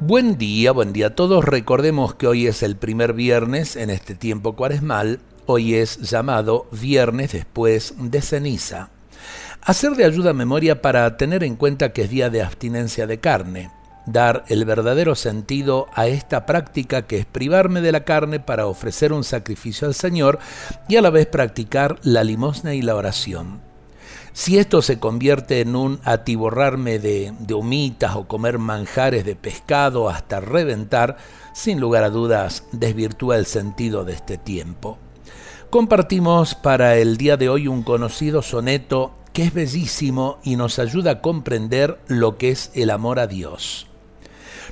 Buen día, buen día a todos. Recordemos que hoy es el primer viernes en este tiempo cuaresmal. Hoy es llamado viernes después de ceniza. Hacer de ayuda memoria para tener en cuenta que es día de abstinencia de carne. Dar el verdadero sentido a esta práctica que es privarme de la carne para ofrecer un sacrificio al Señor y a la vez practicar la limosna y la oración. Si esto se convierte en un atiborrarme de, humitas o comer manjares de pescado hasta reventar, sin lugar a dudas desvirtúa el sentido de este tiempo. Compartimos para el día de hoy un conocido soneto que es bellísimo y nos ayuda a comprender lo que es el amor a Dios.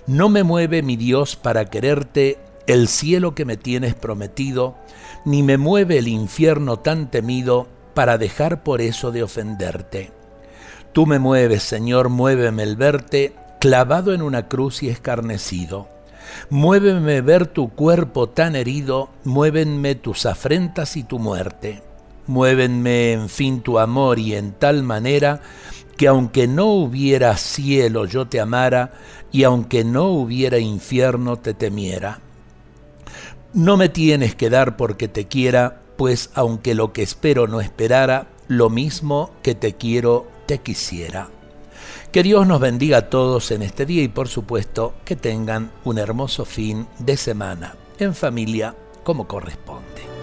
No me mueve mi Dios para quererte el cielo que me tienes prometido, ni me mueve el infierno tan temido para dejar por eso de ofenderte. Tú me mueves, Señor, muéveme el verte clavado en una cruz y escarnecido. Muéveme ver tu cuerpo tan herido, muévenme tus afrentas y tu muerte. Muévenme, en fin, tu amor y en tal manera que aunque no hubiera cielo yo te amara y aunque no hubiera infierno te temiera. No me tienes que dar porque te quiera, pues aunque lo que espero no esperara, lo mismo que te quiero, te quisiera. Que Dios nos bendiga a todos en este día y por supuesto que tengan un hermoso fin de semana en familia como corresponde.